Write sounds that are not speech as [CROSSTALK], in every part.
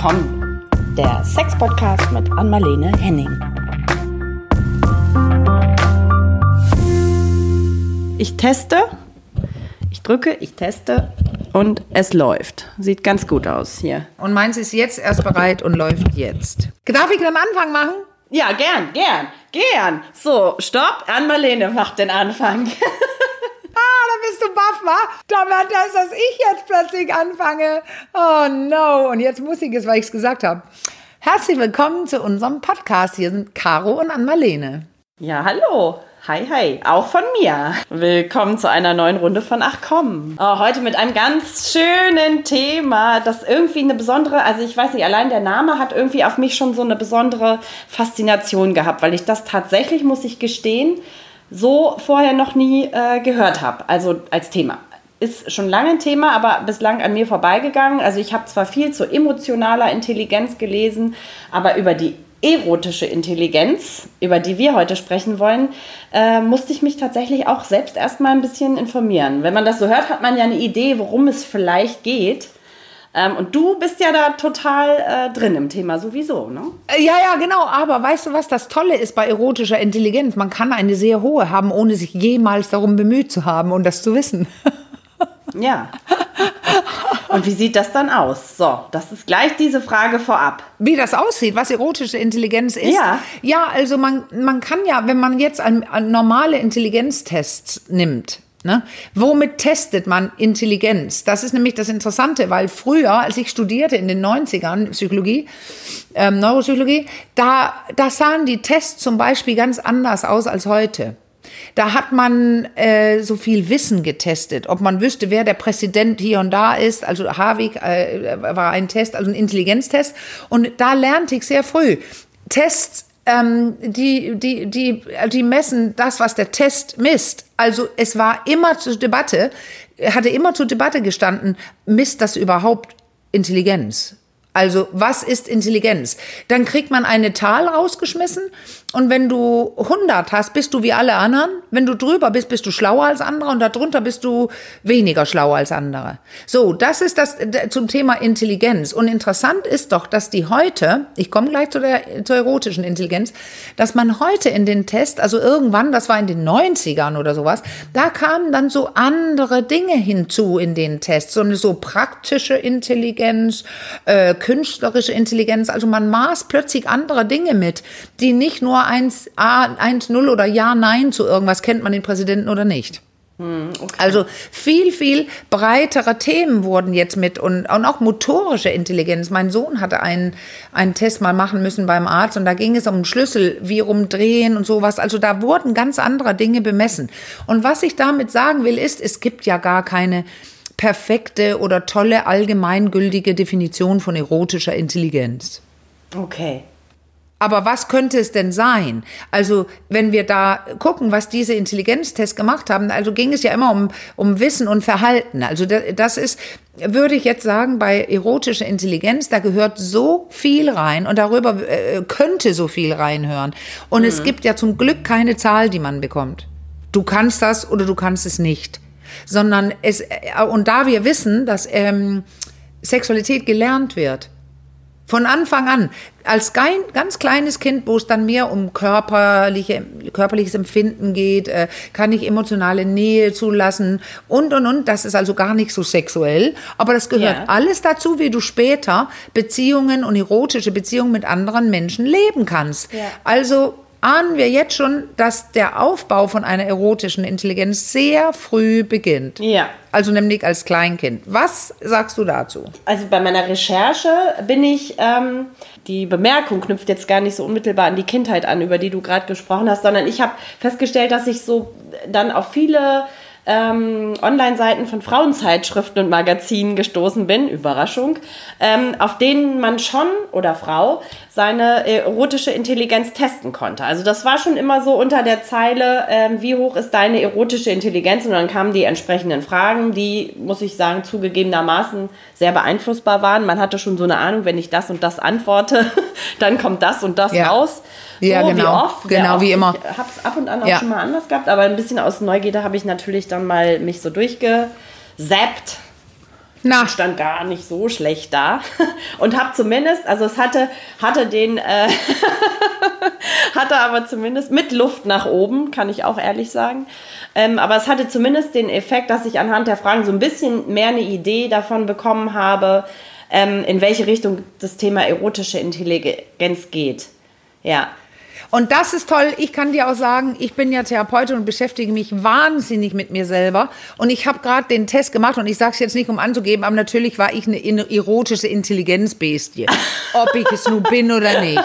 komm, der Sex-Podcast mit Anmalene Henning. Ich teste, ich drücke, ich teste und es läuft. Sieht ganz gut aus hier. Und meins ist jetzt erst bereit und läuft jetzt. Darf ich den Anfang machen? Ja, gern, gern, gern. So, stopp, Anmalene macht den Anfang. [LAUGHS] Bist du baff, wa? Da war das, dass ich jetzt plötzlich anfange. Oh no. Und jetzt muss ich es, weil ich es gesagt habe. Herzlich willkommen zu unserem Podcast. Hier sind Caro und Ann-Marlene. Ja, hallo. Hi, hi, auch von mir. Willkommen zu einer neuen Runde von Ach komm. Oh, heute mit einem ganz schönen Thema, das irgendwie eine besondere, also ich weiß nicht, allein der Name hat irgendwie auf mich schon so eine besondere Faszination gehabt, weil ich das tatsächlich, muss ich gestehen, so vorher noch nie äh, gehört habe, also als Thema. Ist schon lange ein Thema, aber bislang an mir vorbeigegangen. Also ich habe zwar viel zu emotionaler Intelligenz gelesen, aber über die erotische Intelligenz, über die wir heute sprechen wollen, äh, musste ich mich tatsächlich auch selbst erstmal ein bisschen informieren. Wenn man das so hört, hat man ja eine Idee, worum es vielleicht geht. Ähm, und du bist ja da total äh, drin im Thema sowieso, ne? Äh, ja, ja, genau. Aber weißt du, was das Tolle ist bei erotischer Intelligenz? Man kann eine sehr hohe haben, ohne sich jemals darum bemüht zu haben und das zu wissen. [LAUGHS] Ja. Und wie sieht das dann aus? So, das ist gleich diese Frage vorab. Wie das aussieht, was erotische Intelligenz ist? Ja. Ja, also man, man kann ja, wenn man jetzt an, an normale Intelligenztests nimmt, Ne? Womit testet man Intelligenz? Das ist nämlich das Interessante, weil früher, als ich studierte in den 90ern Psychologie, ähm, Neuropsychologie, da, da sahen die Tests zum Beispiel ganz anders aus als heute. Da hat man äh, so viel Wissen getestet, ob man wüsste, wer der Präsident hier und da ist. Also Havik äh, war ein Test, also ein Intelligenztest. Und da lernte ich sehr früh. Tests ähm, die, die, die, die messen das, was der Test misst. Also es war immer zur Debatte, hatte immer zur Debatte gestanden, misst das überhaupt Intelligenz? Also was ist Intelligenz? Dann kriegt man eine Zahl rausgeschmissen und wenn du 100 hast, bist du wie alle anderen. Wenn du drüber bist, bist du schlauer als andere und darunter bist du weniger schlauer als andere. So, das ist das zum Thema Intelligenz. Und interessant ist doch, dass die heute, ich komme gleich zu der zur erotischen Intelligenz, dass man heute in den Test, also irgendwann, das war in den 90ern oder sowas, da kamen dann so andere Dinge hinzu in den Tests, so eine so praktische Intelligenz, äh, künstlerische Intelligenz. Also man maß plötzlich andere Dinge mit, die nicht nur 1, A, 1, 0 oder Ja, Nein zu irgendwas, kennt man den Präsidenten oder nicht. Okay. Also viel, viel breitere Themen wurden jetzt mit und, und auch motorische Intelligenz. Mein Sohn hatte einen, einen Test mal machen müssen beim Arzt und da ging es um Schlüssel, wie rumdrehen und sowas. Also da wurden ganz andere Dinge bemessen. Und was ich damit sagen will, ist, es gibt ja gar keine perfekte oder tolle allgemeingültige Definition von erotischer Intelligenz. Okay. Aber was könnte es denn sein? Also, wenn wir da gucken, was diese Intelligenztests gemacht haben, also ging es ja immer um, um Wissen und Verhalten. Also, das ist, würde ich jetzt sagen, bei erotischer Intelligenz, da gehört so viel rein und darüber äh, könnte so viel reinhören. Und mhm. es gibt ja zum Glück keine Zahl, die man bekommt. Du kannst das oder du kannst es nicht. Sondern es, äh, und da wir wissen, dass ähm, Sexualität gelernt wird, von Anfang an, als ganz kleines Kind, wo es dann mehr um körperliche, körperliches Empfinden geht, äh, kann ich emotionale Nähe zulassen und, und, und. Das ist also gar nicht so sexuell. Aber das gehört ja. alles dazu, wie du später Beziehungen und erotische Beziehungen mit anderen Menschen leben kannst. Ja. Also ahnen wir jetzt schon, dass der Aufbau von einer erotischen Intelligenz sehr früh beginnt. Ja. Also nämlich als Kleinkind. Was sagst du dazu? Also bei meiner Recherche bin ich, ähm, die Bemerkung knüpft jetzt gar nicht so unmittelbar an die Kindheit an, über die du gerade gesprochen hast, sondern ich habe festgestellt, dass ich so dann auf viele ähm, Online-Seiten von Frauenzeitschriften und Magazinen gestoßen bin, Überraschung, ähm, auf denen man schon oder Frau seine erotische Intelligenz testen konnte. Also das war schon immer so unter der Zeile, ähm, wie hoch ist deine erotische Intelligenz? Und dann kamen die entsprechenden Fragen, die, muss ich sagen, zugegebenermaßen sehr beeinflussbar waren. Man hatte schon so eine Ahnung, wenn ich das und das antworte, [LAUGHS] dann kommt das und das ja. raus. So, ja, genau. Wie oft, genau, oft. wie immer. Ich habe es ab und an auch ja. schon mal anders gehabt, aber ein bisschen aus Neugierde habe ich natürlich dann mal mich so durchgesappt Na. stand gar nicht so schlecht da [LAUGHS] und habe zumindest, also es hatte, hatte den, äh, [LAUGHS] hatte aber zumindest mit Luft nach oben, kann ich auch ehrlich sagen. Ähm, aber es hatte zumindest den Effekt, dass ich anhand der Fragen so ein bisschen mehr eine Idee davon bekommen habe, ähm, in welche Richtung das Thema erotische Intelligenz geht. Ja. Und das ist toll. Ich kann dir auch sagen, ich bin ja Therapeutin und beschäftige mich wahnsinnig mit mir selber. Und ich habe gerade den Test gemacht und ich sage es jetzt nicht, um anzugeben, aber natürlich war ich eine erotische Intelligenzbestie. Ob ich es nun bin oder nicht.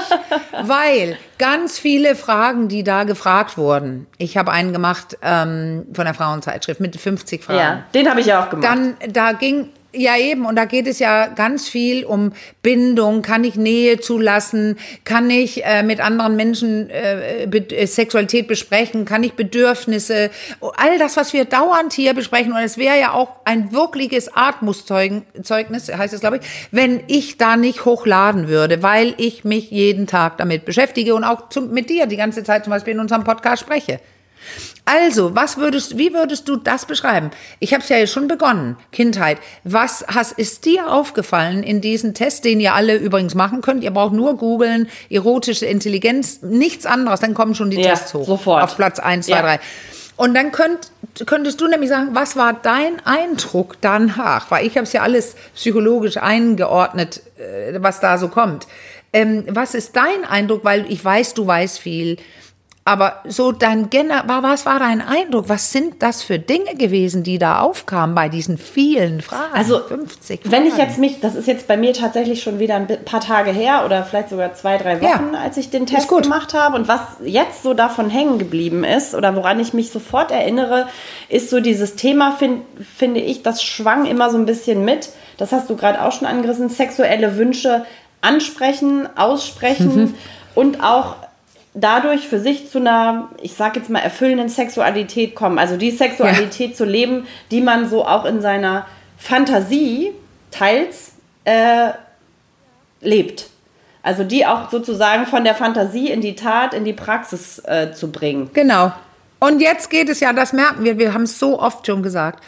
Weil ganz viele Fragen, die da gefragt wurden. Ich habe einen gemacht ähm, von der Frauenzeitschrift mit 50 Fragen. Ja, den habe ich ja auch gemacht. Dann, da ging ja, eben. Und da geht es ja ganz viel um Bindung. Kann ich Nähe zulassen? Kann ich äh, mit anderen Menschen äh, Be äh, Sexualität besprechen? Kann ich Bedürfnisse? All das, was wir dauernd hier besprechen. Und es wäre ja auch ein wirkliches Atmuszeugnis, heißt es, glaube ich, wenn ich da nicht hochladen würde, weil ich mich jeden Tag damit beschäftige und auch zum, mit dir die ganze Zeit zum Beispiel in unserem Podcast spreche. Also, was würdest, wie würdest du das beschreiben? Ich habe es ja schon begonnen, Kindheit. Was has, ist dir aufgefallen in diesem Test, den ihr alle übrigens machen könnt? Ihr braucht nur googeln, erotische Intelligenz, nichts anderes, dann kommen schon die Ja, Tests hoch. sofort. Auf Platz 1, 2, Ja. 3. Und dann könnt, könntest du nämlich sagen, was war dein Eindruck danach? Weil ich habe es ja alles psychologisch eingeordnet, äh, was da so kommt. Ähm, was ist dein Eindruck? Weil ich weiß, du weißt viel. Aber so dein Gener wa- was war dein Eindruck? Was sind das für Dinge gewesen, die da aufkamen bei diesen vielen Fragen? Also, 50 Wenn ich Fragen. jetzt mich, das ist jetzt bei mir tatsächlich schon wieder ein paar Tage her oder vielleicht sogar zwei, drei Ja. Wochen, als ich den Test gemacht habe. Und was jetzt so davon hängen geblieben ist oder woran ich mich sofort erinnere, ist so dieses Thema, find, finde ich, das schwang immer so ein bisschen mit. Das hast du gerade auch schon angerissen, sexuelle Wünsche ansprechen, aussprechen Mhm. und auch dadurch für sich zu einer, ich sag jetzt mal, erfüllenden Sexualität kommen. Also die Sexualität zu leben, die man so auch in seiner Fantasie teils äh, lebt. Also die auch sozusagen von der Fantasie in die Tat, in die Praxis äh, zu bringen. Genau. Und jetzt geht es ja, das merken wir, wir haben es so oft schon gesagt,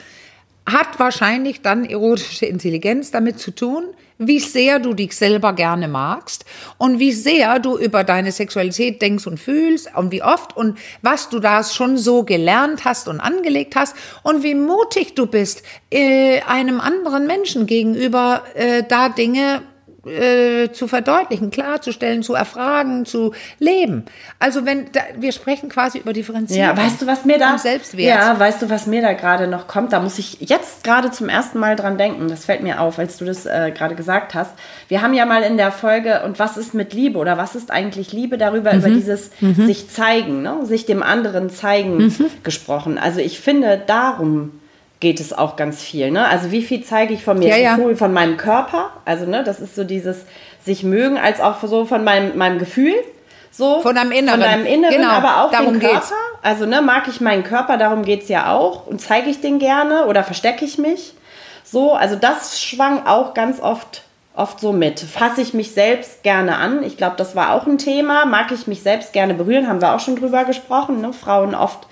hat wahrscheinlich dann erotische Intelligenz damit zu tun, wie sehr du dich selber gerne magst und wie sehr du über deine Sexualität denkst und fühlst und wie oft und was du da schon so gelernt hast und angelegt hast und wie mutig du bist, äh, einem anderen Menschen gegenüber äh, da Dinge äh, zu verdeutlichen, klarzustellen, zu erfragen, zu leben. Also wenn da, wir sprechen quasi über Differenzierung. Ja, weißt du, was mir da Selbstwert. Ja, weißt du, was mir da gerade noch kommt? Da muss ich jetzt gerade zum ersten Mal dran denken. Das fällt mir auf, als du das äh, gerade gesagt hast. Wir haben ja mal in der Folge und was ist mit Liebe oder was ist eigentlich Liebe darüber Mhm. über dieses sich zeigen, ne? sich dem anderen zeigen Mhm. gesprochen. Also ich finde darum geht es auch ganz viel. Ne? Also wie viel zeige ich von mir, Ja, ja. sowohl von meinem Körper, also ne, das ist so dieses sich mögen, als auch so von meinem, meinem Gefühl. So, Von deinem Inneren. Von deinem Inneren, Genau, aber auch darum den Körper. geht's. Also, ne, mag ich meinen Körper, darum geht es ja auch. Und zeige ich den gerne oder verstecke ich mich? So, also das schwang auch ganz oft, oft so mit. Fasse ich mich selbst gerne an? Ich glaube, das war auch ein Thema. Mag ich mich selbst gerne berühren? Haben wir auch schon drüber gesprochen. Ne? Frauen oft,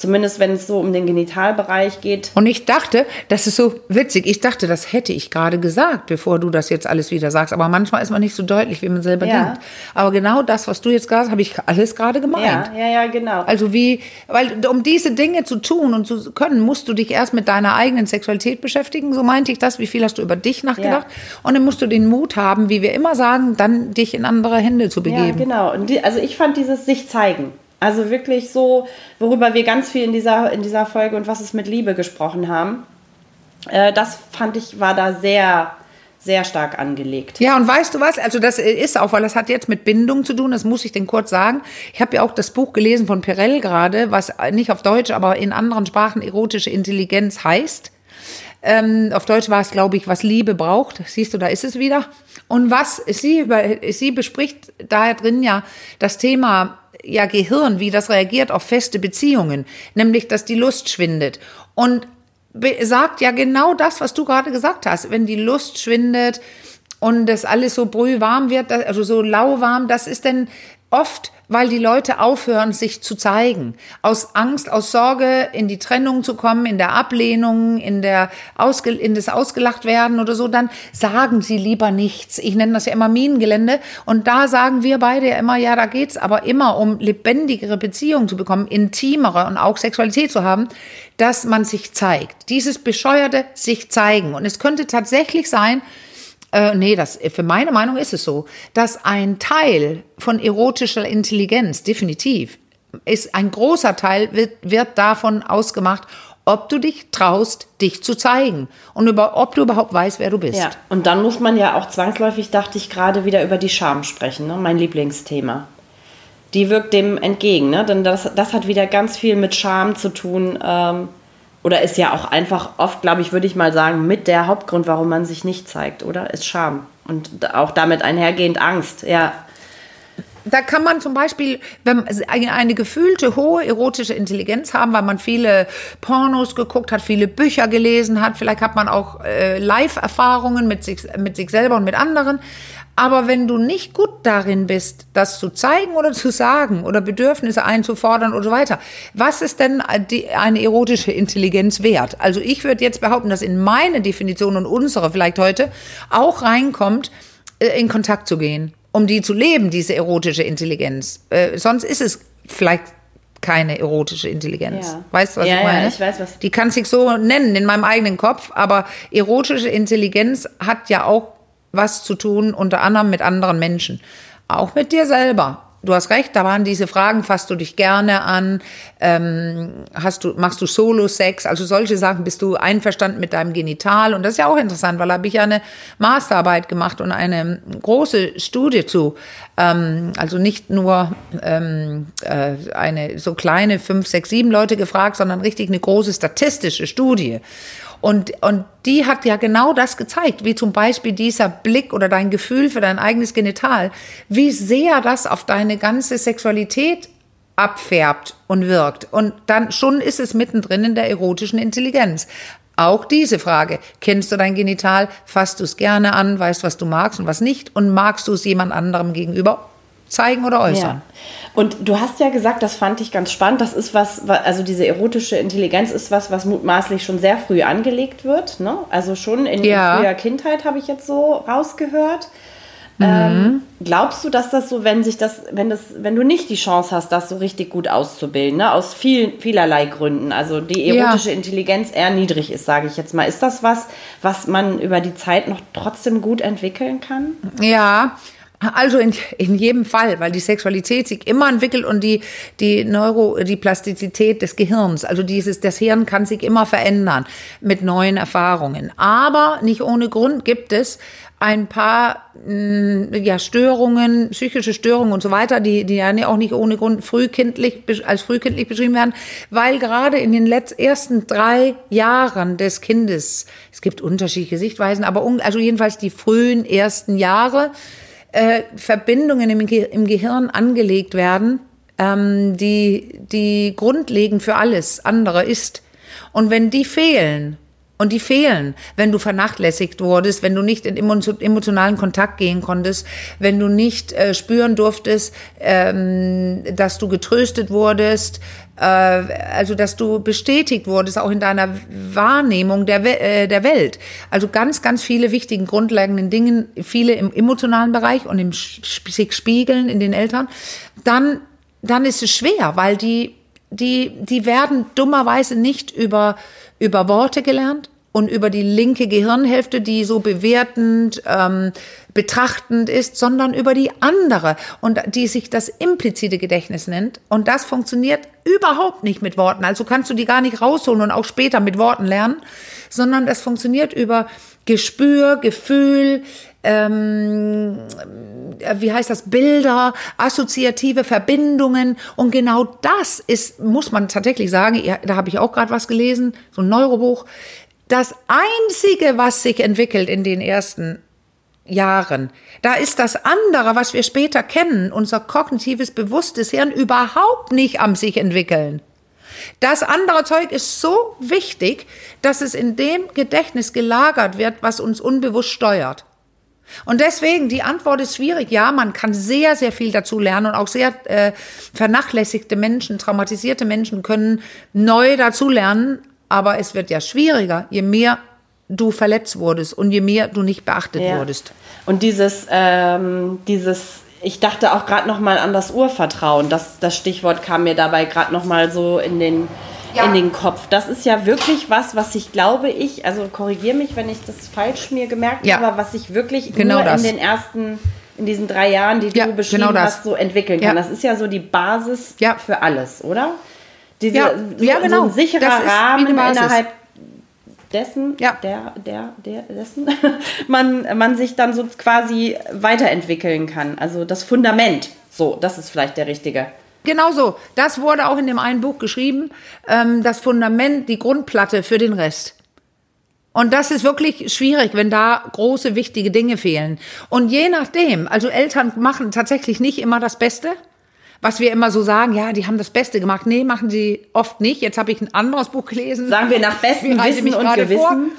zumindest wenn es so um den Genitalbereich geht. Und ich dachte, das ist so witzig, ich dachte, das hätte ich gerade gesagt, bevor du das jetzt alles wieder sagst. Aber manchmal ist man nicht so deutlich, wie man selber Ja. denkt. Aber genau das, was du jetzt gesagt hast, habe ich alles gerade gemeint. Ja, ja, ja, genau. Also wie, weil um diese Dinge zu tun und zu können, musst du dich erst mit deiner eigenen Sexualität beschäftigen. So meinte ich das. Wie viel hast du über dich nachgedacht? Und dann musst du den Mut haben, wie wir immer sagen, dann dich in andere Hände zu Ja, begeben. genau. Und die, also ich fand dieses sich zeigen. Also wirklich so, worüber wir ganz viel in dieser, in dieser Folge und was es mit Liebe gesprochen haben. Äh, das fand ich, war da sehr, sehr stark angelegt. Ja, und weißt du was? Also das ist auch, weil das hat jetzt mit Bindung zu tun, das muss ich denn kurz sagen. Ich habe ja auch das Buch gelesen von Perel gerade, was nicht auf Deutsch, aber in anderen Sprachen erotische Intelligenz heißt. Ähm, auf Deutsch war es, glaube ich, was Liebe braucht. Siehst du, da ist es wieder. Und was sie über, sie bespricht da drin ja das Thema ja Gehirn, wie das reagiert auf feste Beziehungen, nämlich dass die Lust schwindet. Und sagt ja genau das, was du gerade gesagt hast. Wenn die Lust schwindet und das alles so brühwarm wird, also so lauwarm, das ist denn Oft, weil die Leute aufhören, sich zu zeigen. Aus Angst, aus Sorge, in die Trennung zu kommen, in der Ablehnung, in, der Ausge in das Ausgelacht werden oder so, dann sagen sie lieber nichts. Ich nenne das ja immer Minengelände. Und da sagen wir beide ja immer, ja, da geht's aber immer um lebendigere Beziehungen zu bekommen, intimere und auch Sexualität zu haben, dass man sich zeigt. Dieses bescheuerte sich zeigen. Und es könnte tatsächlich sein, äh, nee, das, für meine Meinung ist es so, dass ein Teil von erotischer Intelligenz, definitiv, ist ein großer Teil, wird, wird davon ausgemacht, ob du dich traust, dich zu zeigen und über, ob du überhaupt weißt, wer du bist. Ja, und dann muss man ja auch zwangsläufig, dachte ich, gerade wieder über die Scham sprechen, ne? mein Lieblingsthema. Die wirkt dem entgegen, ne? denn das, das hat wieder ganz viel mit Scham zu tun. Ähm, oder ist ja auch einfach oft, glaube ich, würde ich mal sagen, mit der Hauptgrund, warum man sich nicht zeigt, oder? Ist Scham. Und auch damit einhergehend Angst, ja. Da kann man zum Beispiel wenn eine, eine gefühlte hohe erotische Intelligenz haben, weil man viele Pornos geguckt hat, viele Bücher gelesen hat. Vielleicht hat man auch äh, Live-Erfahrungen mit sich, mit sich selber und mit anderen. Aber wenn du nicht gut darin bist, das zu zeigen oder zu sagen oder Bedürfnisse einzufordern und so weiter, was ist denn die, eine erotische Intelligenz wert? Also ich würde jetzt behaupten, dass in meine Definition und unsere vielleicht heute auch reinkommt, äh, in Kontakt zu gehen, um die zu leben, diese erotische Intelligenz. Äh, sonst ist es vielleicht keine erotische Intelligenz. Ja. Weißt du, was ja, ich meine? Ja, ich weiß, was. Die kann sich so nennen in meinem eigenen Kopf, aber erotische Intelligenz hat ja auch was zu tun, unter anderem mit anderen Menschen. Auch mit dir selber. Du hast recht, da waren diese Fragen, fasst du dich gerne an, ähm, hast du, machst du Solo-Sex, also solche Sachen, bist du einverstanden mit deinem Genital? Und das ist ja auch interessant, weil da habe ich ja eine Masterarbeit gemacht und eine große Studie zu. Ähm, also nicht nur ähm, äh, eine so kleine fünf, sechs, sieben Leute gefragt, sondern richtig eine große statistische Studie. Und, und die hat ja genau das gezeigt, wie zum Beispiel dieser Blick oder dein Gefühl für dein eigenes Genital, wie sehr das auf deine ganze Sexualität abfärbt und wirkt. Und dann schon ist es mittendrin in der erotischen Intelligenz. Auch diese Frage, kennst du dein Genital, fasst du es gerne an, weißt, was du magst und was nicht und magst du es jemand anderem gegenüber zeigen oder äußern. Ja. Und du hast ja gesagt, das fand ich ganz spannend, das ist was, also diese erotische Intelligenz ist was, was mutmaßlich schon sehr früh angelegt wird. Ne? Also schon in ja. früher Kindheit habe ich jetzt so rausgehört. Mhm. Ähm, glaubst du, dass das so, wenn sich das, wenn das, wenn du nicht die Chance hast, das so richtig gut auszubilden, ne? aus viel, vielerlei Gründen, also die erotische ja. Intelligenz eher niedrig ist, sage ich jetzt mal, ist das was, was man über die Zeit noch trotzdem gut entwickeln kann? Ja, also in, in jedem Fall, weil die Sexualität sich immer entwickelt und die, die Neuro, die Plastizität des Gehirns, also dieses, das Hirn kann sich immer verändern mit neuen Erfahrungen. Aber nicht ohne Grund gibt es ein paar mm, ja, Störungen, psychische Störungen und so weiter, die, die ja auch nicht ohne Grund frühkindlich, als frühkindlich beschrieben werden, weil gerade in den letzten, ersten drei Jahren des Kindes, es gibt unterschiedliche Sichtweisen, aber also jedenfalls die frühen ersten Jahre, äh, Verbindungen im, Ge im, Gehirn angelegt werden, ähm, die, die grundlegend für alles andere ist. Und wenn die fehlen, und die fehlen, wenn du vernachlässigt wurdest, wenn du nicht in emotionalen Kontakt gehen konntest, wenn du nicht äh, spüren durftest, ähm, dass du getröstet wurdest, also dass du bestätigt wurdest, auch in deiner Wahrnehmung der, äh, der Welt. Also ganz, ganz viele wichtigen grundlegenden Dinge, viele im emotionalen Bereich und im sich spiegeln in den Eltern, dann, dann ist es schwer, weil die, die, die werden dummerweise nicht über über Worte gelernt und über die linke Gehirnhälfte, die so bewertend, ähm, betrachtend ist, sondern über die andere und die sich das implizite Gedächtnis nennt. Und das funktioniert überhaupt nicht mit Worten. Also kannst du die gar nicht rausholen und auch später mit Worten lernen, sondern das funktioniert über Gespür, Gefühl, ähm, wie heißt das, Bilder, assoziative Verbindungen. Und genau das ist, muss man tatsächlich sagen, da habe ich auch gerade was gelesen, so ein Neurobuch. Das Einzige, was sich entwickelt in den ersten Jahren, da ist das andere, was wir später kennen, unser kognitives bewusstes Hirn, überhaupt nicht am sich entwickeln. Das andere Zeug ist so wichtig, dass es in dem Gedächtnis gelagert wird, was uns unbewusst steuert. Und deswegen, die Antwort ist schwierig. Ja, man kann sehr, sehr viel dazu lernen und auch sehr äh, vernachlässigte Menschen, traumatisierte Menschen können neu dazu lernen, aber es wird ja schwieriger, je mehr du verletzt wurdest und je mehr du nicht beachtet ja. wurdest. Und dieses, ähm, dieses, ich dachte auch gerade noch mal an das Urvertrauen. Das, das Stichwort kam mir dabei gerade noch mal so in den ja. in den Kopf. Das ist ja wirklich was, was ich glaube ich, also korrigiere mich, wenn ich das falsch mir gemerkt ja. habe, was ich wirklich genau nur das. in den ersten in diesen drei Jahren, die ja, du beschrieben genau hast, so entwickeln kann. Das ist ja so die Basis für alles, oder? Diese, ja, so, ja, genau. So ein sicherer Rahmen innerhalb dessen, ja. der, der, der, dessen, [LAUGHS] man, man sich dann so quasi weiterentwickeln kann. Also das Fundament, so, das ist vielleicht der richtige Genau so. Das wurde auch in dem einen Buch geschrieben. Ähm, das Fundament, die Grundplatte für den Rest. Und das ist wirklich schwierig, wenn da große, wichtige Dinge fehlen. Und je nachdem, also Eltern machen tatsächlich nicht immer das Beste. Was wir immer so sagen, ja, die haben das Beste gemacht. Nee, machen sie oft nicht. Jetzt habe ich ein anderes Buch gelesen. Sagen wir nach bestem Wissen und Gewissen.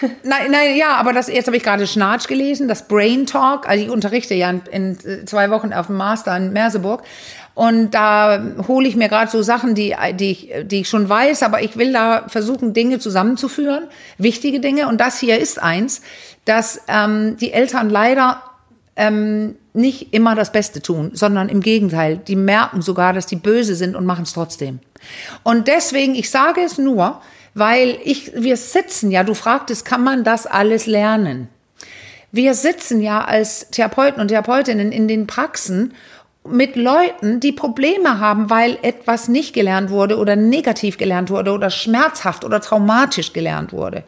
[LAUGHS] nein, nein, ja, aber das, jetzt habe ich gerade Schnarch gelesen, das Brain Talk. Also ich unterrichte ja in, in zwei Wochen auf dem Master in Merseburg. Und da hole ich mir gerade so Sachen, die, die, ich, die ich schon weiß, aber ich will da versuchen, Dinge zusammenzuführen, wichtige Dinge. Und das hier ist eins, dass ähm, die Eltern leider ähm, nicht immer das Beste tun, sondern im Gegenteil, die merken sogar, dass die böse sind und machen es trotzdem. Und deswegen, ich sage es nur, weil ich, wir sitzen ja, du fragtest, kann man das alles lernen? Wir sitzen ja als Therapeuten und Therapeutinnen in den Praxen mit Leuten, die Probleme haben, weil etwas nicht gelernt wurde oder negativ gelernt wurde oder schmerzhaft oder traumatisch gelernt wurde.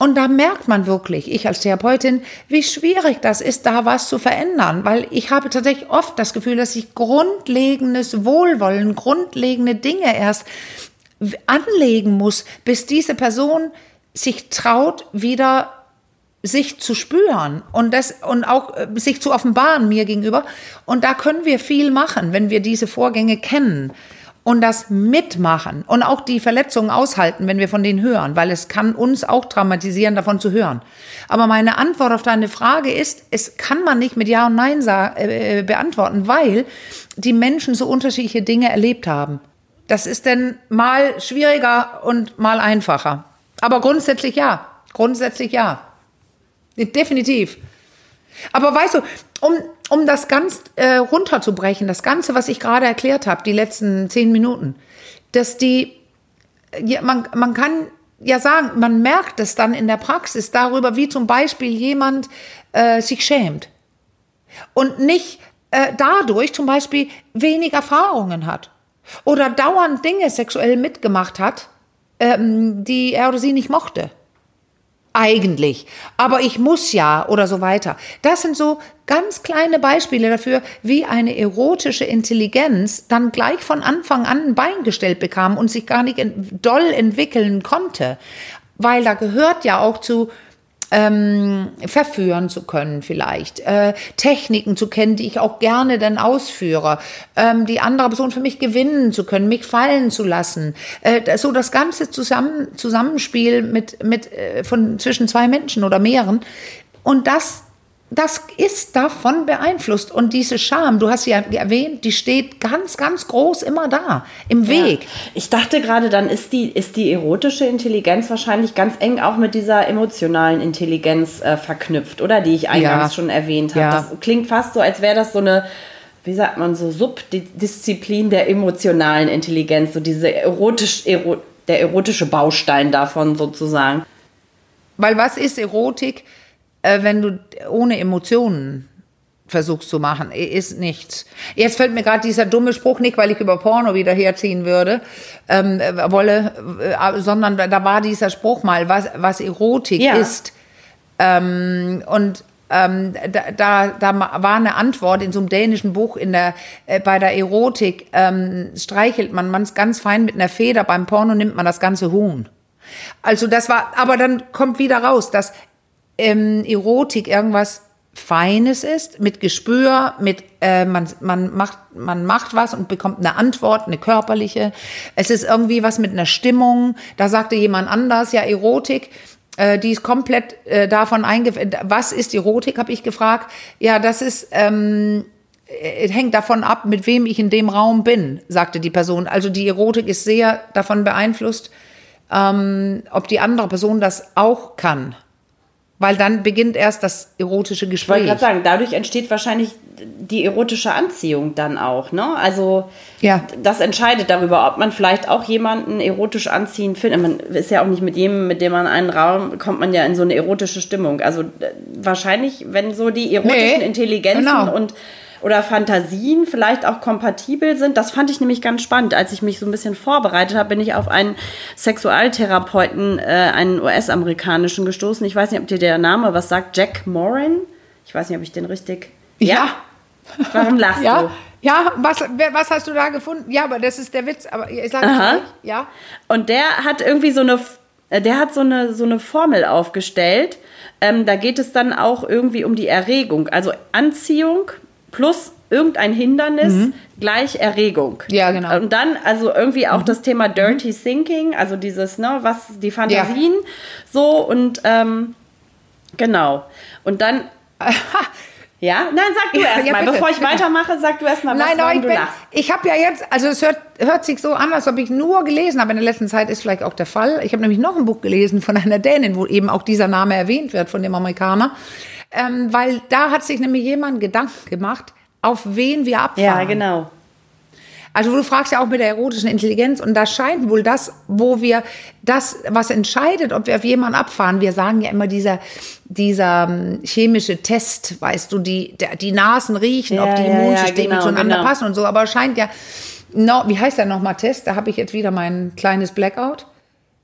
Und da merkt man wirklich, ich als Therapeutin, wie schwierig das ist, da was zu verändern, weil ich habe tatsächlich oft das Gefühl, dass ich grundlegendes Wohlwollen, grundlegende Dinge erst anlegen muss, bis diese Person sich traut, wieder sich zu spüren und das und auch äh, sich zu offenbaren mir gegenüber. Und da können wir viel machen, wenn wir diese Vorgänge kennen und das mitmachen und auch die Verletzungen aushalten, wenn wir von denen hören, weil es kann uns auch traumatisieren, davon zu hören. Aber meine Antwort auf deine Frage ist, es kann man nicht mit Ja und Nein äh, beantworten, weil die Menschen so unterschiedliche Dinge erlebt haben. Das ist dann mal schwieriger und mal einfacher. Aber grundsätzlich ja. Grundsätzlich ja. Definitiv. Aber weißt du, um, um das ganz äh, runterzubrechen, das Ganze, was ich gerade erklärt habe, die letzten zehn Minuten, dass die, ja, man, man kann ja sagen, man merkt es dann in der Praxis darüber, wie zum Beispiel jemand äh, sich schämt. Und nicht äh, dadurch zum Beispiel wenig Erfahrungen hat oder dauernd Dinge sexuell mitgemacht hat, ähm, die er oder sie nicht mochte eigentlich, aber ich muss ja oder so weiter. Das sind so ganz kleine Beispiele dafür, wie eine erotische Intelligenz dann gleich von Anfang an ein Bein gestellt bekam und sich gar nicht doll entwickeln konnte. Weil da gehört ja auch zu, ähm, verführen zu können vielleicht, äh, Techniken zu kennen, die ich auch gerne dann ausführe, ähm, die andere Person für mich gewinnen zu können, mich fallen zu lassen, äh, so das ganze Zusammen Zusammenspiel mit, mit äh, von zwischen zwei Menschen oder mehreren. Und das das ist davon beeinflusst. Und diese Scham, du hast ja erwähnt, die steht ganz, ganz groß immer da, im Weg. Ja. Ich dachte gerade, dann ist die, ist die erotische Intelligenz wahrscheinlich ganz eng auch mit dieser emotionalen Intelligenz äh, verknüpft, oder? Die ich eingangs ja. schon erwähnt habe. Ja. Das klingt fast so, als wäre das so eine, wie sagt man, so Subdisziplin der emotionalen Intelligenz, so diese erotisch, ero, der erotische Baustein davon sozusagen. Weil was ist Erotik? Äh, wenn du ohne Emotionen versuchst zu machen, ist nichts. Jetzt fällt mir gerade dieser dumme Spruch nicht, weil ich über Porno wieder herziehen würde, ähm, äh, wolle, äh, sondern da war dieser Spruch mal, was, was Erotik ja. ist. Ähm, und ähm, da, da, da war eine Antwort in so einem dänischen Buch in der, äh, bei der Erotik, ähm, streichelt man man ganz fein mit einer Feder, beim Porno nimmt man das ganze Huhn. Also das war, aber dann kommt wieder raus, dass ähm, Erotik irgendwas Feines ist, mit Gespür, mit äh, man, man, macht, man macht was und bekommt eine Antwort, eine körperliche. Es ist irgendwie was mit einer Stimmung. Da sagte jemand anders, ja, Erotik Äh, die ist komplett äh, davon eingefallen. Was ist Erotik, habe ich gefragt. Ja, das ist, ähm, äh, hängt davon ab, mit wem ich in dem Raum bin, sagte die Person. Also die Erotik ist sehr davon beeinflusst, ähm, ob die andere Person das auch kann. Weil dann beginnt erst das erotische Ich wollte Gespräch. gerade sagen, dadurch entsteht wahrscheinlich die erotische Anziehung dann auch, ne? Also Ja. das entscheidet darüber, ob man vielleicht auch jemanden erotisch anziehen findet. Man ist ja auch nicht mit jedem, mit dem man einen Raum kommt, man ja in so eine erotische Stimmung. Also wahrscheinlich, wenn so die erotischen Nee, Intelligenzen genau. und oder Fantasien vielleicht auch kompatibel sind. Das fand ich nämlich ganz spannend. Als ich mich so ein bisschen vorbereitet habe, bin ich auf einen Sexualtherapeuten, äh, einen US-amerikanischen gestoßen. Ich weiß nicht, ob dir der Name was sagt. Jack Moran? Ich weiß nicht, ob ich den richtig. Ja. Warum lachst Ja, du? ja was, was hast du da gefunden? Ja, aber das ist der Witz. Aber ich sage gleich, ja. Und der hat irgendwie so eine, äh, der hat so eine, so eine Formel aufgestellt. Ähm, da geht es dann auch irgendwie um die Erregung. Also Anziehung plus irgendein Hindernis gleich Erregung. Mhm. Ja, genau. Mhm. Und dann also irgendwie auch das Thema Dirty Thinking, also dieses, ne, was, die Fantasien so und ähm, genau. Und dann. [LAUGHS] Ja, nein, sag du Ja, erst ja, mal. bitte, Bevor ich weitermache, sag du erst mal, was Nein, warum ich du bin, lachst. ich habe ja jetzt, also es hört, hört sich so an, als ob ich nur gelesen habe. In der letzten Zeit ist vielleicht auch der Fall. Ich habe nämlich noch ein Buch gelesen von einer Dänin, wo eben auch dieser Name erwähnt wird von dem Amerikaner. Ähm, weil da hat sich nämlich jemand Gedanken gemacht, auf wen wir abfahren. Ja, genau. Also du fragst ja auch mit der erotischen Intelligenz und da scheint wohl das, wo wir das, was entscheidet, ob wir auf jemanden abfahren. Wir sagen ja immer dieser, dieser ähm, chemische Test, weißt du, die, die Nasen riechen, Ja, ob die ja, ja, Immunsysteme genau, zueinander genau. passen und so. Aber es scheint ja, no, wie heißt der nochmal Test? Da habe ich jetzt wieder mein kleines Blackout.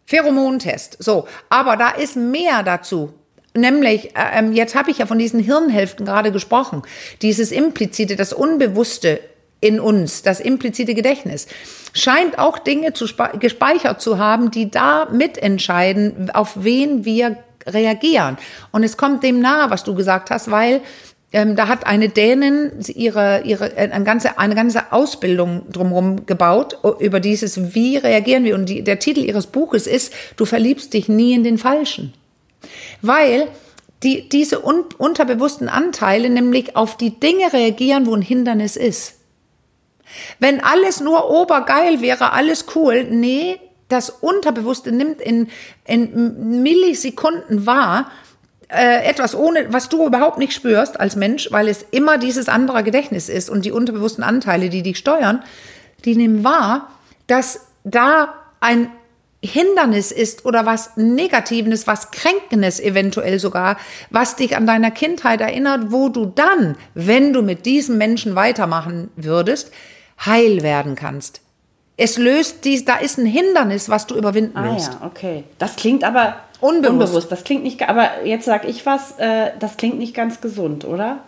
Pheromontest. So, aber da ist mehr dazu. Nämlich, äh, ähm, jetzt habe ich ja von diesen Hirnhälften gerade gesprochen. Dieses implizite, das Unbewusste in uns, das implizite Gedächtnis, scheint auch Dinge zu spe- gespeichert zu haben, die da mitentscheiden, auf wen wir reagieren. Und es kommt dem nahe, was du gesagt hast, weil ähm, da hat eine Dänin ihre, ihre, äh, eine, ganze, eine ganze Ausbildung drumherum gebaut über dieses, wie reagieren wir. Und die, der Titel ihres Buches ist, du verliebst dich nie in den Falschen. Weil die, diese un, unterbewussten Anteile nämlich auf die Dinge reagieren, wo ein Hindernis ist. Wenn alles nur obergeil wäre, alles cool, nee, das Unterbewusste nimmt in, in Millisekunden wahr, äh, etwas ohne, was du überhaupt nicht spürst als Mensch, weil es immer dieses andere Gedächtnis ist und die unterbewussten Anteile, die dich steuern, die nehmen wahr, dass da ein Hindernis ist oder was Negatives, was Kränkendes eventuell sogar, was dich an deiner Kindheit erinnert, wo du dann, wenn du mit diesem Menschen weitermachen würdest, heil werden kannst. Es löst dies, da ist ein Hindernis, was du überwinden Ah willst. ja, okay. Das klingt aber Unbewusst. Das klingt nicht, aber jetzt sag ich was, äh, das klingt nicht ganz gesund, oder?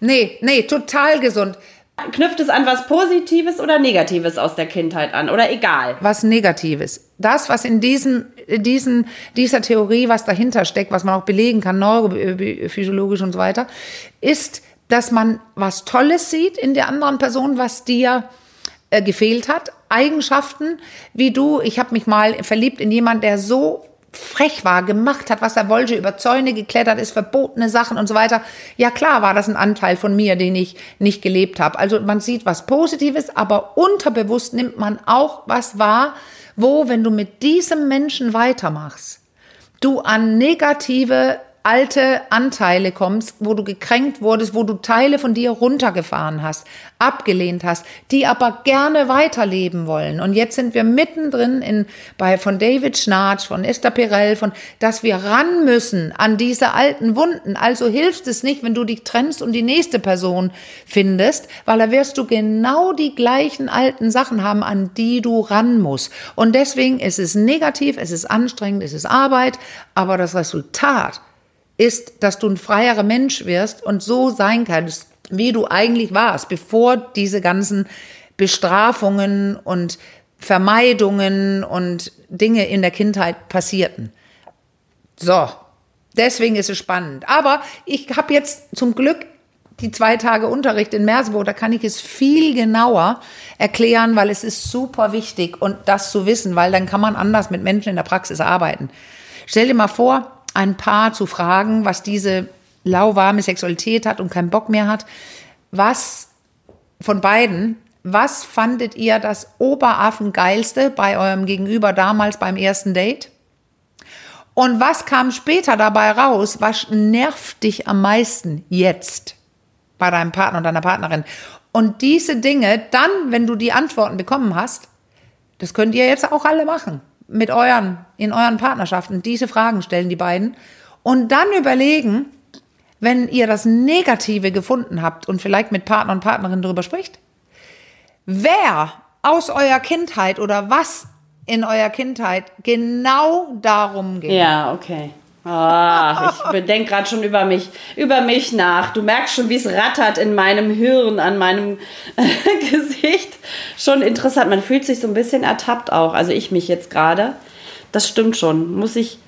Nee, nee, total gesund. Knüpft es an was Positives oder Negatives aus der Kindheit an? Oder egal? was Negatives. Das, was in diesem, diesen, dieser Theorie, was dahinter steckt, was man auch belegen kann, neurophysiologisch und so weiter, ist, dass man was Tolles sieht in der anderen Person, was dir äh, gefehlt hat. Eigenschaften, wie du, ich habe mich mal verliebt in jemanden, der so frech war, gemacht hat, was er wollte, über Zäune geklettert ist, verbotene Sachen und so weiter. Ja klar war das ein Anteil von mir, den ich nicht gelebt habe. Also man sieht was Positives, aber unterbewusst nimmt man auch was wahr, wo, wenn du mit diesem Menschen weitermachst, du an negative alte Anteile kommst, wo du gekränkt wurdest, wo du Teile von dir runtergefahren hast, abgelehnt hast, die aber gerne weiterleben wollen. Und jetzt sind wir mittendrin in, bei, von David Schnarch, von Esther Perel, von, dass wir ran müssen an diese alten Wunden. Also hilft es nicht, wenn du dich trennst und die nächste Person findest, weil da wirst du genau die gleichen alten Sachen haben, an die du ran musst. Und deswegen ist es negativ, es ist anstrengend, es ist Arbeit, aber das Resultat ist, dass du ein freierer Mensch wirst und so sein kannst, wie du eigentlich warst, bevor diese ganzen Bestrafungen und Vermeidungen und Dinge in der Kindheit passierten. So, deswegen ist es spannend. Aber ich habe jetzt zum Glück die zwei Tage Unterricht in Merseburg, da kann ich es viel genauer erklären, weil es ist super wichtig und das zu wissen, weil dann kann man anders mit Menschen in der Praxis arbeiten. Stell dir mal vor, ein Paar zu fragen, was diese lauwarme Sexualität hat und keinen Bock mehr hat, was von beiden, was fandet ihr das Oberaffengeilste bei eurem Gegenüber damals beim ersten Date? Und was kam später dabei raus? Was nervt dich am meisten jetzt bei deinem Partner und deiner Partnerin? Und diese Dinge, dann, wenn du die Antworten bekommen hast, das könnt ihr jetzt auch alle machen. Mit euren, in euren Partnerschaften. Diese Fragen stellen die beiden. Und dann überlegen, wenn ihr das Negative gefunden habt und vielleicht mit Partner und Partnerin darüber spricht, wer aus eurer Kindheit oder was in eurer Kindheit genau darum ging. Ja, okay. Oh, ich denke gerade schon über mich, über mich nach. Du merkst schon, wie es rattert in meinem Hirn, an meinem [LAUGHS] Gesicht. Schon interessant. Man fühlt sich so ein bisschen ertappt auch. Also ich mich jetzt gerade. Das stimmt schon. Muss ich.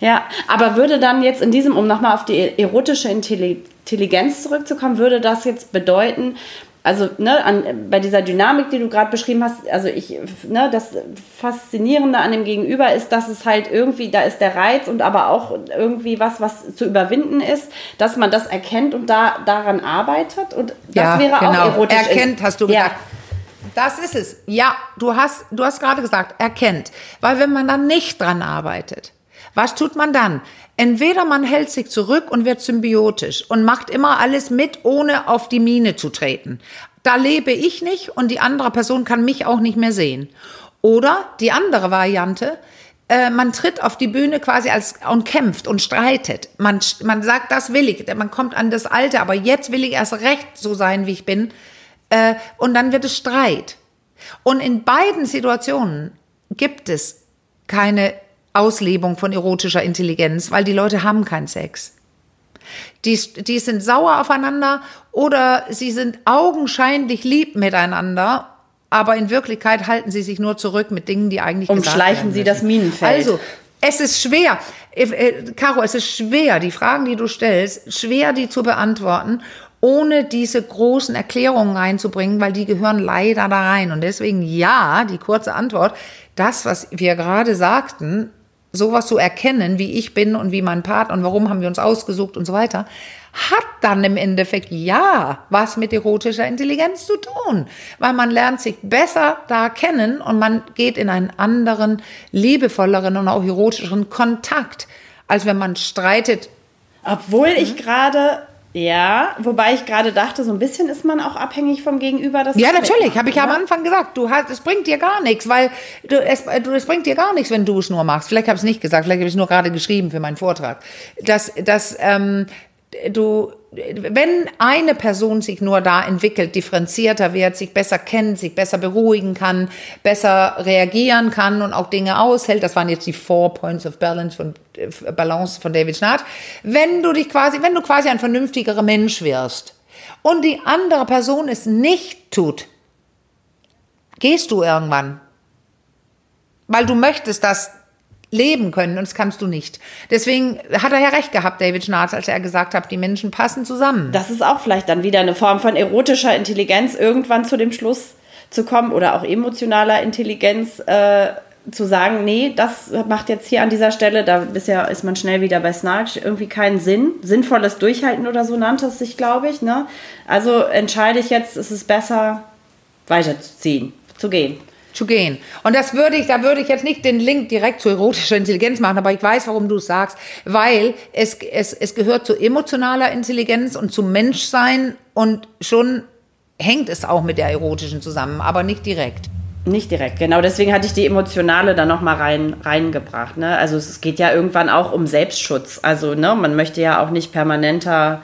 Ja, aber würde dann jetzt in diesem, um nochmal auf die erotische Intelligenz zurückzukommen, würde das jetzt bedeuten, also ne, an, bei dieser Dynamik, die du gerade beschrieben hast, also ich, ne, das Faszinierende an dem Gegenüber ist, dass es halt irgendwie, da ist der Reiz und aber auch irgendwie was, was zu überwinden ist, dass man das erkennt und da daran arbeitet und das ja, wäre genau. auch erotisch. Erkennt, hast du Ja. gesagt. Das ist es. Ja, du hast, du hast gerade gesagt, erkennt. Weil wenn man dann nicht dran arbeitet, was tut man dann? Entweder man hält sich zurück und wird symbiotisch und macht immer alles mit, ohne auf die Mine zu treten. Da lebe ich nicht und die andere Person kann mich auch nicht mehr sehen. Oder die andere Variante, äh, man tritt auf die Bühne quasi als und kämpft und streitet. Man, man sagt, das will ich. Man kommt an das Alte, aber jetzt will ich erst recht so sein, wie ich bin. Äh, und dann wird es Streit. Und in beiden Situationen gibt es keine Auslebung von erotischer Intelligenz, weil die Leute haben keinen Sex. Die, die sind sauer aufeinander oder sie sind augenscheinlich lieb miteinander, aber in Wirklichkeit halten sie sich nur zurück mit Dingen, die eigentlich Umschleichen sie das Minenfeld. Also, es ist schwer, äh, äh, Caro, es ist schwer, die Fragen, die du stellst, schwer, die zu beantworten, ohne diese großen Erklärungen reinzubringen, weil die gehören leider da rein. Und deswegen ja, die kurze Antwort, das, was wir gerade sagten, sowas zu erkennen, wie ich bin und wie mein Partner und warum haben wir uns ausgesucht und so weiter, hat dann im Endeffekt ja was mit erotischer Intelligenz zu tun, weil man lernt sich besser da kennen und man geht in einen anderen, liebevolleren und auch erotischeren Kontakt, als wenn man streitet. Obwohl Mhm. ich gerade, ja, wobei ich gerade dachte, so ein bisschen ist man auch abhängig vom Gegenüber. Das Ja, natürlich, habe ich ja am Ja. Anfang gesagt. Du hast, es bringt dir gar nichts, weil du, es, du, es bringt dir gar nichts, wenn du es nur machst. Vielleicht habe ich es nicht gesagt, vielleicht habe ich es nur gerade geschrieben für meinen Vortrag. Dass, dass ähm, du, wenn eine Person sich nur da entwickelt, differenzierter wird, sich besser kennt, sich besser beruhigen kann, besser reagieren kann und auch Dinge aushält, das waren jetzt die Four Points of Balance von, äh, Balance von David Schnarr, wenn du dich quasi, wenn du quasi ein vernünftigerer Mensch wirst und die andere Person es nicht tut, gehst du irgendwann. Weil du möchtest das leben können und das kannst du nicht. Deswegen hat er ja recht gehabt, David Schnarz, als er gesagt hat, die Menschen passen zusammen. Das ist auch vielleicht dann wieder eine Form von erotischer Intelligenz, irgendwann zu dem Schluss zu kommen oder auch emotionaler Intelligenz äh, zu sagen, nee, das macht jetzt hier an dieser Stelle, da ja, ist man schnell wieder bei Snarch, irgendwie keinen Sinn. Sinnvolles Durchhalten oder so nannte es sich, glaube ich. Ne? Also entscheide ich jetzt, ist es besser, weiterzuziehen, zu gehen. Zu gehen. Und das würde ich, da würde ich jetzt nicht den Link direkt zu erotischer Intelligenz machen, aber ich weiß, warum du es sagst, weil es, es, es gehört zu emotionaler Intelligenz und zu Menschsein und schon hängt es auch mit der erotischen zusammen, aber nicht direkt. Nicht direkt, genau. Deswegen hatte ich die emotionale da nochmal rein, reingebracht. Ne? Also es geht ja irgendwann auch um Selbstschutz. Also ne, man möchte ja auch nicht permanenter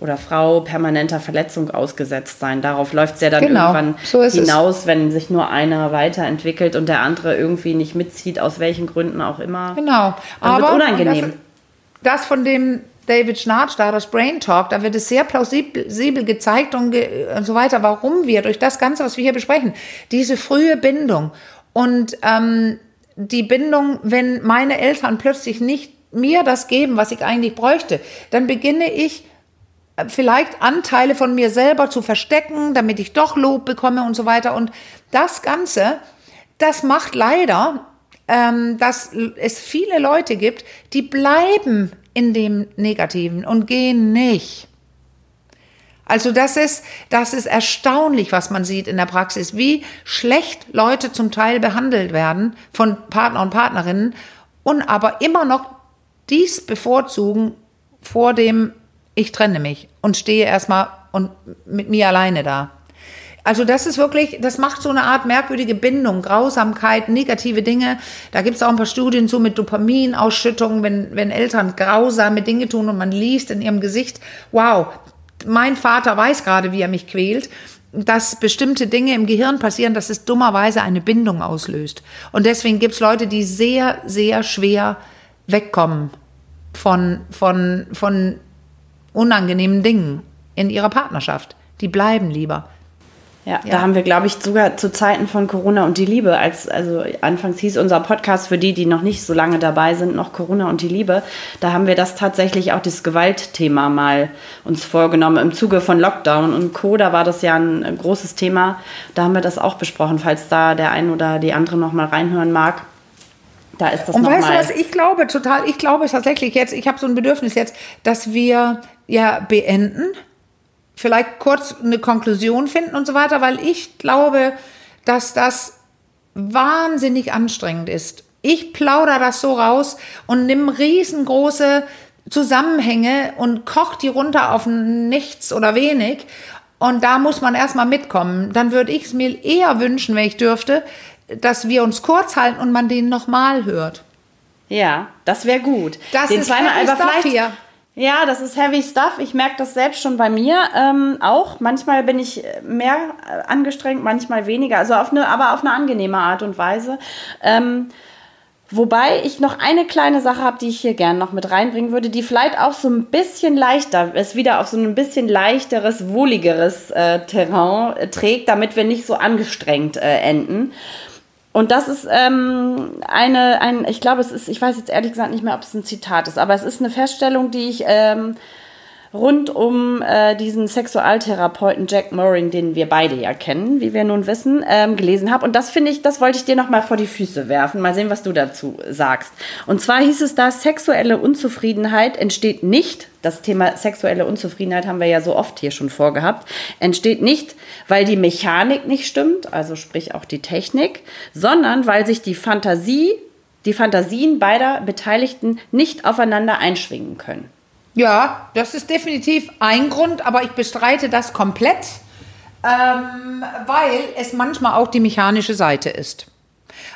oder Frau permanenter Verletzung ausgesetzt sein. Darauf läuft es ja dann Genau, irgendwann so ist es. hinaus, wenn sich nur einer weiterentwickelt und der andere irgendwie nicht mitzieht, aus welchen Gründen auch immer. Genau. Dann wird's Aber unangenehm. Das, das von dem David Schnarch da, das Brain Talk, da wird es sehr plausibel gezeigt und, ge und so weiter, warum wir durch das Ganze, was wir hier besprechen, diese frühe Bindung und ähm, die Bindung, wenn meine Eltern plötzlich nicht mir das geben, was ich eigentlich bräuchte, dann beginne ich vielleicht Anteile von mir selber zu verstecken, damit ich doch Lob bekomme und so weiter. Und das Ganze, das macht leider ähm, dass es viele Leute gibt, die bleiben in dem Negativen und gehen nicht. Also das ist, das ist erstaunlich, was man sieht in der Praxis, wie schlecht Leute zum Teil behandelt werden von Partner und Partnerinnen und aber immer noch dies bevorzugen vor dem, ich trenne mich und stehe erstmal und mit mir alleine da. Also das ist wirklich, das macht so eine Art merkwürdige Bindung, Grausamkeit, negative Dinge. Da gibt es auch ein paar Studien zu mit Dopaminausschüttung, wenn, wenn Eltern grausame Dinge tun und man liest in ihrem Gesicht, wow, mein Vater weiß gerade, wie er mich quält dass bestimmte Dinge im Gehirn passieren, dass es dummerweise eine Bindung auslöst. Und deswegen gibt es Leute, die sehr, sehr schwer wegkommen von, von, von unangenehmen Dingen in ihrer Partnerschaft. Die bleiben lieber. Ja, ja, da haben wir, glaube ich, sogar zu Zeiten von Corona und die Liebe, als also anfangs hieß unser Podcast für die, die noch nicht so lange dabei sind, noch Corona und die Liebe. Da haben wir das tatsächlich auch das Gewaltthema mal uns vorgenommen im Zuge von Lockdown und Co. Da war das ja ein großes Thema. Da haben wir das auch besprochen, falls da der ein oder die andere noch mal reinhören mag. Da ist das Und weißt du was, ich glaube total, ich glaube tatsächlich jetzt, ich habe so ein Bedürfnis jetzt, dass wir ja beenden vielleicht kurz eine Konklusion finden und so weiter, weil ich glaube, dass das wahnsinnig anstrengend ist. Ich plaudere das so raus und nimm riesengroße Zusammenhänge und koch die runter auf nichts oder wenig. Und da muss man erstmal mitkommen. Dann würde ich es mir eher wünschen, wenn ich dürfte, dass wir uns kurz halten und man den nochmal hört. Ja, das wäre gut. Das den ist zweimal, aber Stuff vielleicht, hier. Ja, das ist heavy stuff. Ich merke das selbst schon bei mir ähm, auch. Manchmal bin ich mehr äh, angestrengt, manchmal weniger. Also auf eine, aber auf eine angenehme Art und Weise. Ähm, Wobei ich noch eine kleine Sache habe, die ich hier gerne noch mit reinbringen würde, die vielleicht auch so ein bisschen leichter, es wieder auf so ein bisschen leichteres, wohligeres äh, Terrain äh, trägt, damit wir nicht so angestrengt äh, enden. Und das ist ähm, eine, ein, ich glaube, es ist, ich weiß jetzt ehrlich gesagt nicht mehr, ob es ein Zitat ist, aber es ist eine Feststellung, die ich ähm, rund um äh, diesen Sexualtherapeuten Jack Moring, den wir beide ja kennen, wie wir nun wissen, ähm, gelesen habe. Und das finde ich, das wollte ich dir noch mal vor die Füße werfen. Mal sehen, was du dazu sagst. Und zwar hieß es da, sexuelle Unzufriedenheit entsteht nicht, das Thema sexuelle Unzufriedenheit haben wir ja so oft hier schon vorgehabt, entsteht nicht, weil die Mechanik nicht stimmt, also sprich auch die Technik, sondern weil sich die Fantasie, die Fantasien beider Beteiligten nicht aufeinander einschwingen können. Ja, das ist definitiv ein Grund, aber ich bestreite das komplett, ähm, weil es manchmal auch die mechanische Seite ist.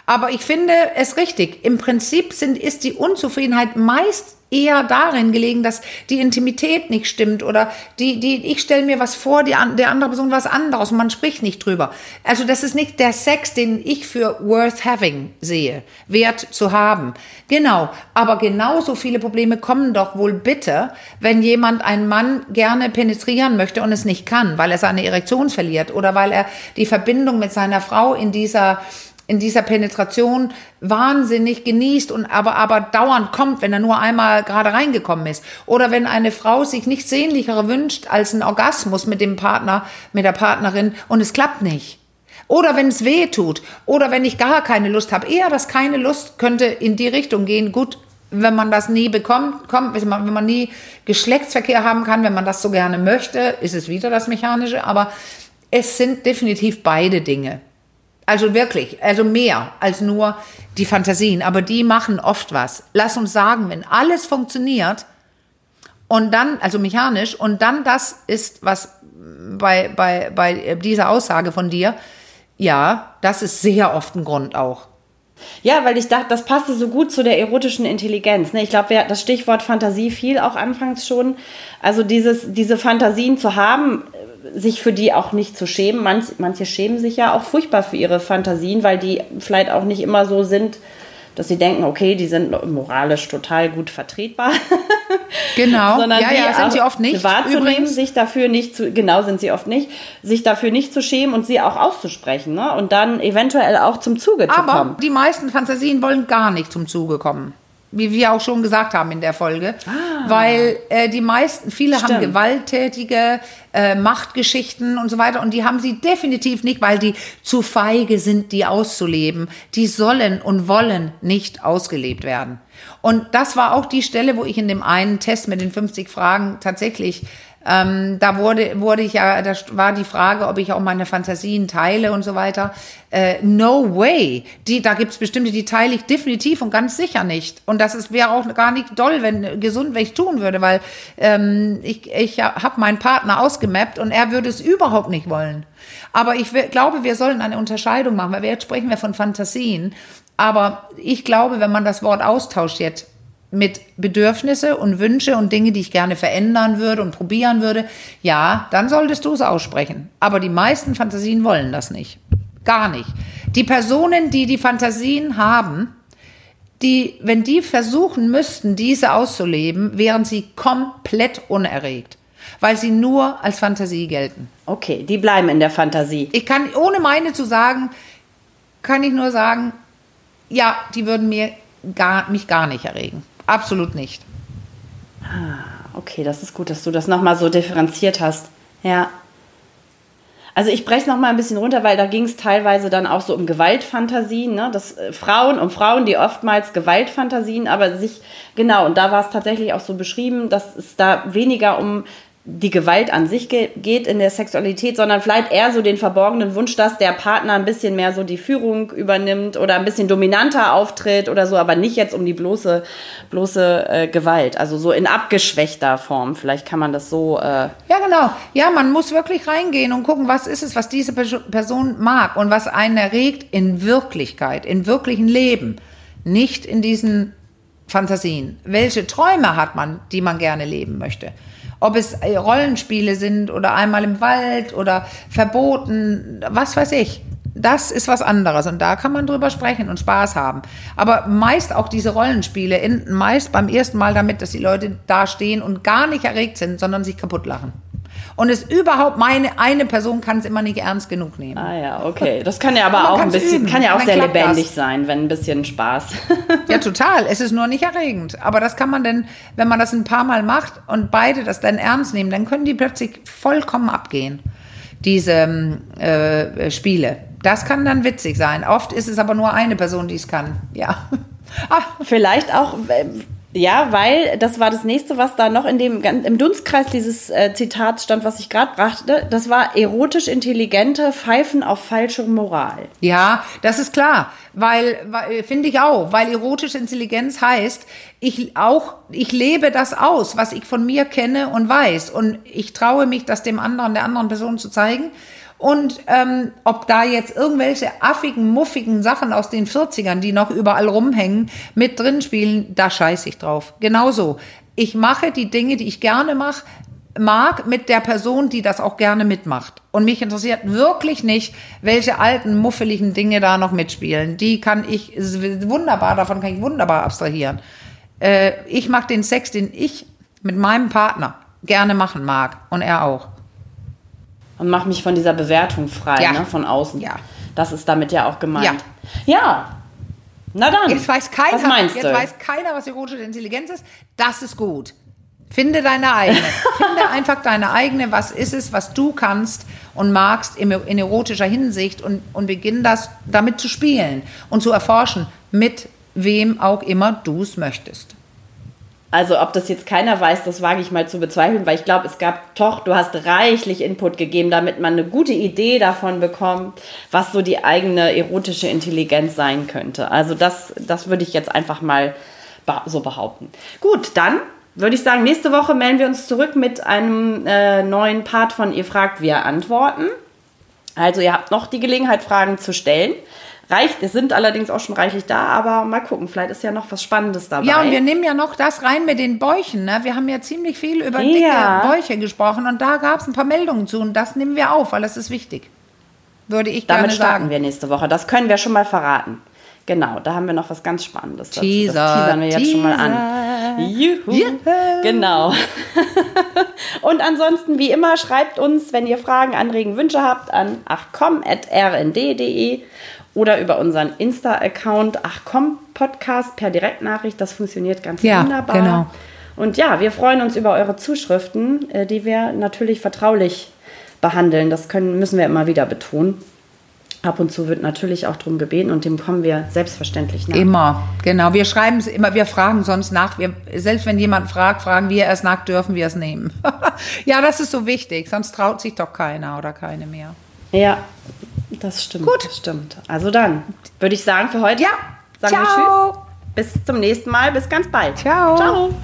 Aber ich finde es richtig. Im Prinzip sind, ist die Unzufriedenheit meist eher darin gelegen, dass die Intimität nicht stimmt oder die, die, ich stelle mir was vor, die, der andere Person was anderes und man spricht nicht drüber. Also das ist nicht der Sex, den ich für worth having sehe, wert zu haben. Genau, aber genauso viele Probleme kommen doch wohl bitte, wenn jemand einen Mann gerne penetrieren möchte und es nicht kann, weil er seine Erektion verliert oder weil er die Verbindung mit seiner Frau in dieser in dieser Penetration wahnsinnig genießt und aber, aber dauernd kommt, wenn er nur einmal gerade reingekommen ist. Oder wenn eine Frau sich nichts sehnlichere wünscht als ein Orgasmus mit dem Partner, mit der Partnerin und es klappt nicht. Oder wenn es weh tut. Oder wenn ich gar keine Lust habe. Eher das keine Lust könnte in die Richtung gehen. Gut, wenn man das nie bekommt, kommt, wenn man nie Geschlechtsverkehr haben kann, wenn man das so gerne möchte, ist es wieder das Mechanische. Aber es sind definitiv beide Dinge. Also wirklich, also mehr als nur die Fantasien, aber die machen oft was. Lass uns sagen, wenn alles funktioniert und dann, also mechanisch, und dann das ist, was bei, bei, bei dieser Aussage von dir, ja, das ist sehr oft ein Grund auch. Ja, weil ich dachte, das passte so gut zu der erotischen Intelligenz. Ne? Ich glaube, das Stichwort Fantasie fiel auch anfangs schon. Also dieses, diese Fantasien zu haben, sich für die auch nicht zu schämen. Manch, manche schämen sich ja auch furchtbar für ihre Fantasien, weil die vielleicht auch nicht immer so sind, dass sie denken, okay, die sind moralisch total gut vertretbar. [LAUGHS] Genau. Sondern ja, ja, sind sie oft nicht. Wahrzunehmen, übrigens. sich dafür nicht zu, genau sind sie oft nicht, sich dafür nicht zu schämen und sie auch auszusprechen, ne? Und dann eventuell auch zum Zuge zu Aber kommen. die meisten Fantasien wollen gar nicht zum Zuge kommen. Wie wir auch schon gesagt haben in der Folge, weil äh, die meisten, viele haben Stimmt. gewalttätige äh, Machtgeschichten und so weiter und die haben sie definitiv nicht, weil die zu feige sind, die auszuleben. Die sollen und wollen nicht ausgelebt werden. Und das war auch die Stelle, wo ich in dem einen Test mit den 50 Fragen tatsächlich ähm, da wurde, wurde ich ja, da war die Frage, ob ich auch meine Fantasien teile und so weiter. Äh, no way. Die, da gibt's bestimmte, die teile ich definitiv und ganz sicher nicht. Und das wäre auch gar nicht doll, wenn gesund, wenn ich tun würde, weil ähm, ich, ich habe meinen Partner ausgemappt und er würde es überhaupt nicht wollen. Aber ich glaube, wir sollen eine Unterscheidung machen, weil wir jetzt sprechen wir von Fantasien. Aber ich glaube, wenn man das Wort austauscht jetzt mit Bedürfnisse und Wünsche und Dinge, die ich gerne verändern würde und probieren würde, ja, dann solltest du es aussprechen. Aber die meisten Fantasien wollen das nicht. Gar nicht. Die Personen, die die Fantasien haben, die, wenn die versuchen müssten, diese auszuleben, wären sie komplett unerregt, weil sie nur als Fantasie gelten. Okay, die bleiben in der Fantasie. Ich kann, ohne meine zu sagen, kann ich nur sagen, ja, die würden mir gar, mich gar nicht erregen. Absolut nicht. Okay, das ist gut, dass du das nochmal so differenziert hast. Ja. Also ich breche es nochmal ein bisschen runter, weil da ging es teilweise dann auch so um Gewaltfantasien, ne? Das, äh, Frauen, um Frauen, die oftmals Gewaltfantasien, aber sich, genau, und da war es tatsächlich auch so beschrieben, dass es da weniger um die Gewalt an sich ge geht in der Sexualität, sondern vielleicht eher so den verborgenen Wunsch, dass der Partner ein bisschen mehr so die Führung übernimmt oder ein bisschen dominanter auftritt oder so, aber nicht jetzt um die bloße, bloße äh, Gewalt. Also so in abgeschwächter Form. Vielleicht kann man das so. Äh, Ja, genau. Ja, man muss wirklich reingehen und gucken, was ist es, was diese Perso- Person mag und was einen erregt in Wirklichkeit, im wirklichen Leben, nicht in diesen Fantasien. Welche Träume hat man, die man gerne leben möchte? Ob es äh, Rollenspiele sind oder einmal im Wald oder verboten, was weiß ich. Das ist was anderes und da kann man drüber sprechen und Spaß haben. Aber meist auch diese Rollenspiele enden meist beim ersten Mal damit, dass die Leute da stehen und gar nicht erregt sind, sondern sich kaputt lachen. Und es überhaupt meine eine Person kann es immer nicht ernst genug nehmen. ah ja, okay. Das kann ja aber auch ein bisschen, üben. kann ja auch sehr lebendig das. sein, wenn ein bisschen Spaß. [LAUGHS] Ja, total. Es ist nur nicht erregend. Aber das kann man denn, wenn man das ein paar Mal macht und beide das dann ernst nehmen, dann können die plötzlich vollkommen abgehen, diese ähm, äh, Spiele. Das kann dann witzig sein. Oft ist es aber nur eine Person, die es kann. Ja. [LAUGHS] Ah, Vielleicht auch, äh, ja, weil das war das nächste, was da noch in dem im Dunstkreis dieses äh, Zitat stand, was ich gerade brachte. Das war erotisch intelligente Pfeifen auf falsche Moral. Ja, das ist klar, weil, weil finde ich auch, weil erotische Intelligenz heißt, ich auch, ich lebe das aus, was ich von mir kenne und weiß und ich traue mich, das dem anderen, der anderen Person zu zeigen. Und ähm, ob da jetzt irgendwelche affigen, muffigen Sachen aus den 40ern, die noch überall rumhängen, mit drin spielen, da scheiße ich drauf. Genauso. Ich mache die Dinge, die ich gerne mache, mag mit der Person, die das auch gerne mitmacht. Und mich interessiert wirklich nicht, welche alten, muffeligen Dinge da noch mitspielen. Die kann ich wunderbar, davon kann ich wunderbar abstrahieren. Äh, ich mache den Sex, den ich mit meinem Partner gerne machen mag. Und er auch. Und mach mich von dieser Bewertung frei, Ja. ne, von außen. Ja. Das ist damit ja auch gemeint. Ja. Na dann. Jetzt weiß keiner, Was meinst jetzt du? weiß keiner, was erotische Intelligenz ist. Das ist gut. Finde deine eigene. [LAUGHS] Finde einfach deine eigene. Was ist es, was du kannst und magst im- in erotischer Hinsicht und, und beginn das damit zu spielen und zu erforschen, mit wem auch immer du es möchtest. Also ob das jetzt keiner weiß, das wage ich mal zu bezweifeln, weil ich glaube, es gab doch, du hast reichlich Input gegeben, damit man eine gute Idee davon bekommt, was so die eigene erotische Intelligenz sein könnte. Also das, das würde ich jetzt einfach mal so behaupten. Gut, dann würde ich sagen, nächste Woche melden wir uns zurück mit einem äh, neuen Part von Ihr fragt, wir antworten. Also ihr habt noch die Gelegenheit, Fragen zu stellen. Reicht, es sind allerdings auch schon reichlich da, aber mal gucken, vielleicht ist ja noch was Spannendes dabei. Ja, und wir nehmen ja noch das rein mit den Bäuchen. Ne? Wir haben ja ziemlich viel über Ja. dicke Bäuche gesprochen und da gab es ein paar Meldungen zu und das nehmen wir auf, weil das ist wichtig. Würde ich Damit gerne starten sagen. wir nächste Woche. Das können wir schon mal verraten. Genau, da haben wir noch was ganz Spannendes. dazu. Teaser, das teasern wir jetzt schon mal an. Juhu. Juhu. Genau. [LAUGHS] Und ansonsten, wie immer, schreibt uns, wenn ihr Fragen, Anregen, Wünsche habt, an achcom.rnd.de. oder über unseren Insta-Account Ach komm Podcast per Direktnachricht. Das funktioniert ganz Ja, wunderbar. genau. Und ja, wir freuen uns über eure Zuschriften, äh, die wir natürlich vertraulich behandeln. Das können, müssen wir immer wieder betonen. Ab und zu wird natürlich auch darum gebeten und dem kommen wir selbstverständlich nach. Immer, genau. Wir schreiben es immer, wir fragen sonst nach. Wir, selbst wenn jemand fragt, fragen wir erst nach, dürfen wir es nehmen. [LAUGHS] ja, das ist so wichtig, sonst traut sich doch keiner oder keine mehr. Ja, das stimmt. Gut. Das stimmt. Also dann würde ich sagen für heute. Ja, Sagen wir ciao. Tschüss. Bis zum nächsten Mal. Bis ganz bald. Ciao. Ciao.